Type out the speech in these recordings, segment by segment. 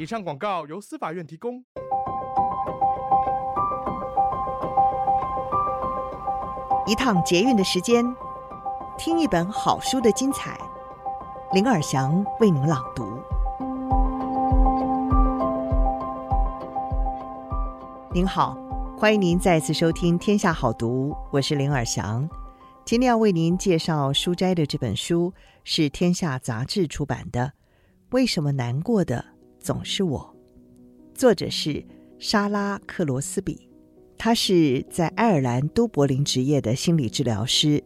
以上广告由司法院提供。一趟捷运的时间，听一本好书的精彩。林尔祥为您朗读。您好，欢迎您再次收听《天下好读》，我是林尔祥。今天要为您介绍书斋的这本书是天下杂志出版的《为什么难过的总是我》，作者是莎拉·克罗斯比。他是在爱尔兰都柏林执业的心理治疗师，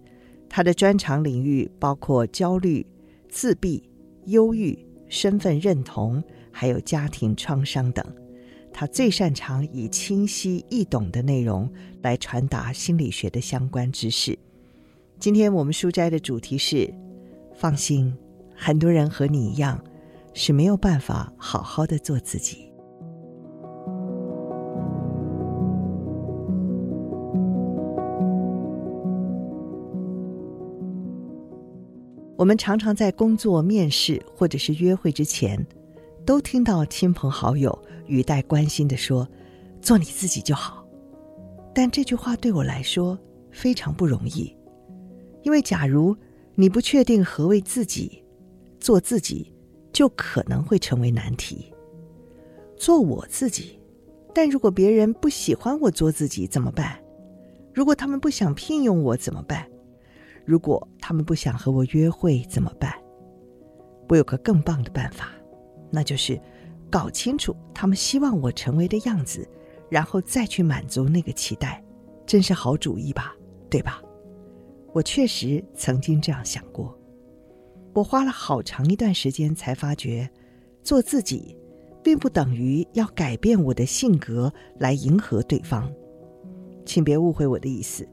他的专长领域包括焦虑、自闭、忧郁、身份认同，还有家庭创伤等。他最擅长以清晰易懂的内容来传达心理学的相关知识。今天我们书斋的主题是：放心，很多人和你一样是没有办法好好的做自己。我们常常在工作、面试或者是约会之前，都听到亲朋好友语带关心的说：“做你自己就好。”但这句话对我来说非常不容易，因为假如你不确定何为自己，做自己就可能会成为难题。做我自己，但如果别人不喜欢我做自己怎么办？如果他们不想聘用我怎么办？如果他们不想和我约会怎么办？我有个更棒的办法，那就是搞清楚他们希望我成为的样子，然后再去满足那个期待，真是好主意吧？对吧？我确实曾经这样想过。我花了好长一段时间才发觉，做自己并不等于要改变我的性格来迎合对方。请别误会我的意思。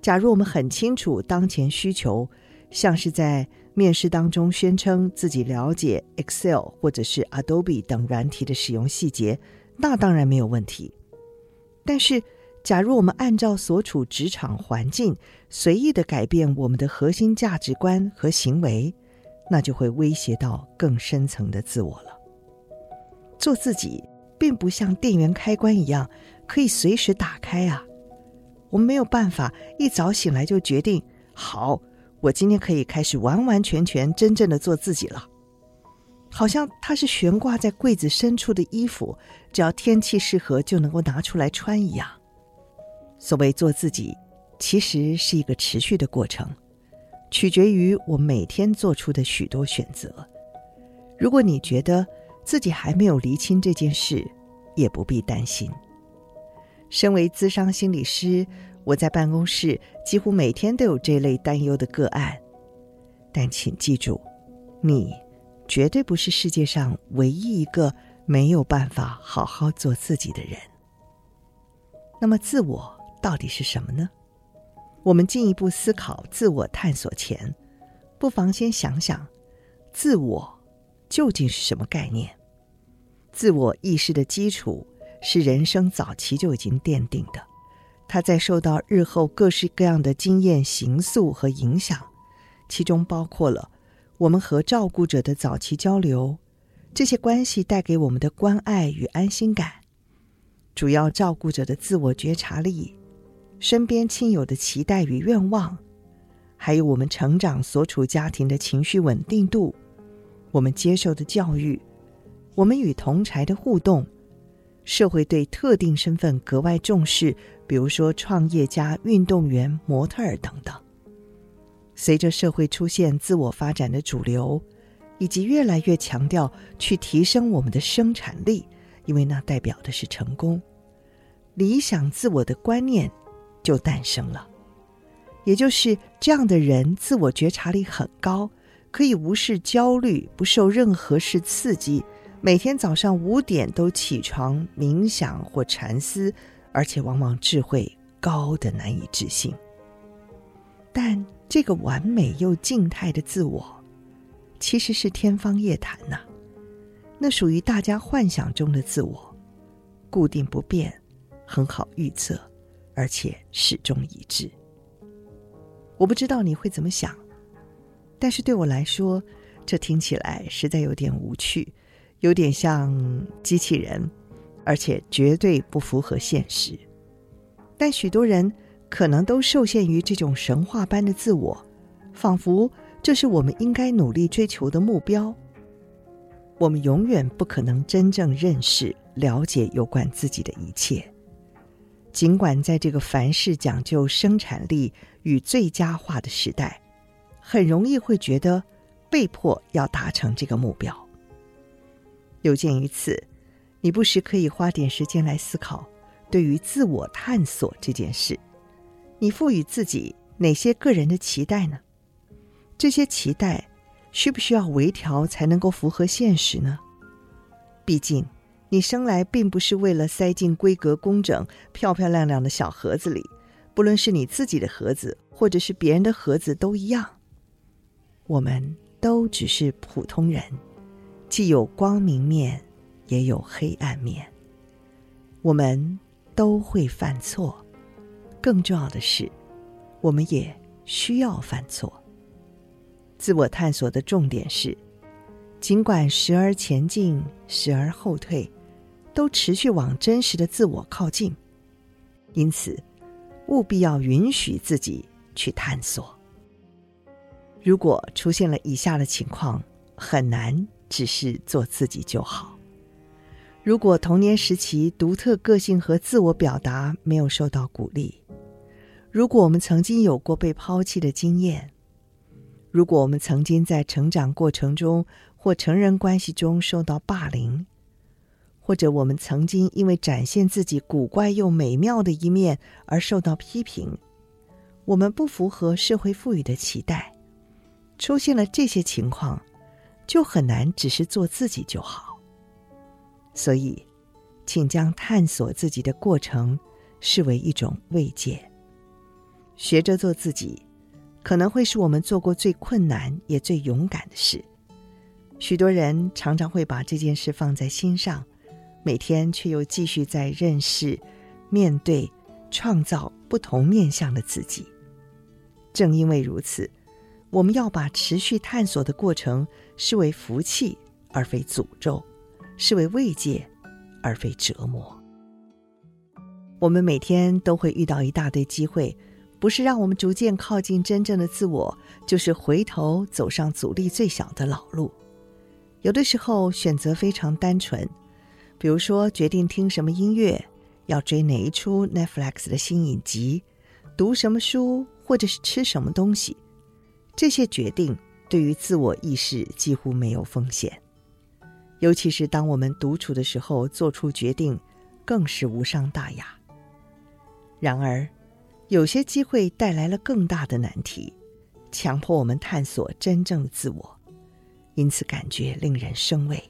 假如我们很清楚当前需求，像是在面试当中宣称自己了解 Excel 或者是 Adobe 等软体的使用细节，那当然没有问题。但是，假如我们按照所处职场环境随意的改变我们的核心价值观和行为，那就会威胁到更深层的自我了。做自己，并不像电源开关一样可以随时打开啊。我们没有办法一早醒来就决定，好，我今天可以开始完完全全真正的做自己了。好像它是悬挂在柜子深处的衣服，只要天气适合就能够拿出来穿一样。所谓做自己，其实是一个持续的过程，取决于我每天做出的许多选择。如果你觉得自己还没有厘清这件事，也不必担心。身为咨商心理师，我在办公室几乎每天都有这类担忧的个案。但请记住，你绝对不是世界上唯一一个没有办法好好做自己的人。那么，自我到底是什么呢？我们进一步思考自我探索前，不妨先想想，自我究竟是什么概念？自我意识的基础。是人生早期就已经奠定的，它在受到日后各式各样的经验形塑和影响，其中包括了我们和照顾者的早期交流，这些关系带给我们的关爱与安心感，主要照顾者的自我觉察力，身边亲友的期待与愿望，还有我们成长所处家庭的情绪稳定度，我们接受的教育，我们与同侪的互动。社会对特定身份格外重视，比如说创业家、运动员、模特儿等等。随着社会出现自我发展的主流，以及越来越强调去提升我们的生产力，因为那代表的是成功，理想自我的观念就诞生了。也就是这样的人，自我觉察力很高，可以无视焦虑，不受任何事刺激。每天早上五点都起床冥想或禅思，而且往往智慧高得难以置信。但这个完美又静态的自我，其实是天方夜谭呐、那属于大家幻想中的自我，固定不变，很好预测，而且始终一致。我不知道你会怎么想，但是对我来说，这听起来实在有点无趣，有点像机器人，而且绝对不符合现实。但许多人可能都受限于这种神话般的自我，仿佛这是我们应该努力追求的目标。我们永远不可能真正认识、了解有关自己的一切。尽管在这个凡事讲究生产力与最佳化的时代，很容易会觉得被迫要达成这个目标。有鉴于此，你不时可以花点时间来思考，对于自我探索这件事，你赋予自己哪些个人的期待呢？这些期待，需不需要微调才能够符合现实呢？毕竟，你生来并不是为了塞进规格工整、漂漂亮亮的小盒子里，不论是你自己的盒子，或者是别人的盒子，都一样。我们都只是普通人，既有光明面，也有黑暗面。我们都会犯错，更重要的是，我们也需要犯错。自我探索的重点是，尽管时而前进，时而后退，都持续往真实的自我靠近。因此，务必要允许自己去探索。如果出现了以下的情况，很难只是做自己就好。如果童年时期独特个性和自我表达没有受到鼓励，如果我们曾经有过被抛弃的经验，如果我们曾经在成长过程中或成人关系中受到霸凌，或者我们曾经因为展现自己古怪又美妙的一面而受到批评，我们不符合社会赋予的期待，出现了这些情况，就很难只是做自己就好。所以，请将探索自己的过程视为一种慰藉，学着做自己。可能会是我们做过最困难也最勇敢的事。许多人常常会把这件事放在心上，每天却又继续在认识、面对、创造不同面向的自己。正因为如此，我们要把持续探索的过程视为福气而非诅咒，视为慰藉而非折磨。我们每天都会遇到一大堆机会。不是让我们逐渐靠近真正的自我，就是回头走上阻力最小的老路。有的时候选择非常单纯，比如说决定听什么音乐，要追哪一出 Netflix 的新影集，读什么书，或者是吃什么东西。这些决定对于自我意识几乎没有风险，尤其是当我们独处的时候做出决定，更是无伤大雅。然而，有些机会带来了更大的难题，强迫我们探索真正的自我，因此感觉令人生畏。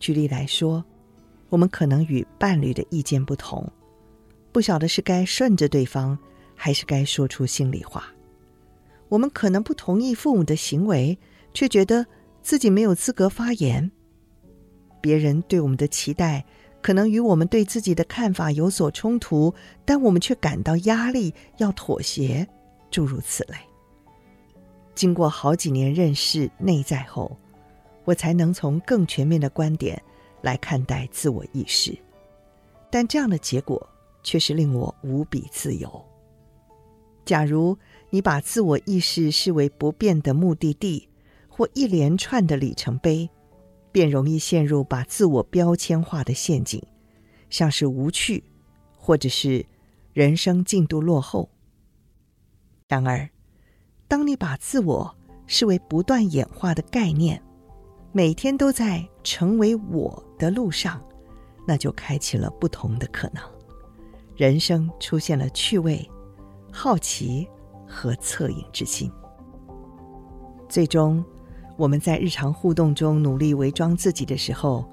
举例来说，我们可能与伴侣的意见不同，不晓得是该顺着对方，还是该说出心里话。我们可能不同意父母的行为，却觉得自己没有资格发言。别人对我们的期待，可能与我们对自己的看法有所冲突，但我们却感到压力，要妥协，诸如此类。经过好几年认识内在后，我才能从更全面的观点来看待自我意识。但这样的结果却是令我无比自由。假如你把自我意识视为不变的目的地，或一连串的里程碑。便容易陷入把自我标签化的陷阱，像是无趣，或者是人生进度落后。然而，当你把自我视为不断演化的概念，每天都在成为我的路上，那就开启了不同的可能。人生出现了趣味、好奇和恻隐之心，最终。我们在日常互动中努力伪装自己的时候，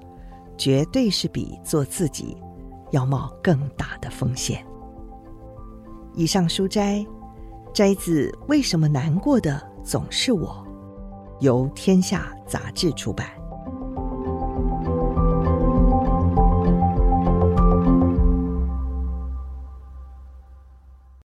绝对是比做自己要冒更大的风险。以上书摘摘自《为什么难过的总是我》，由天下杂志出版。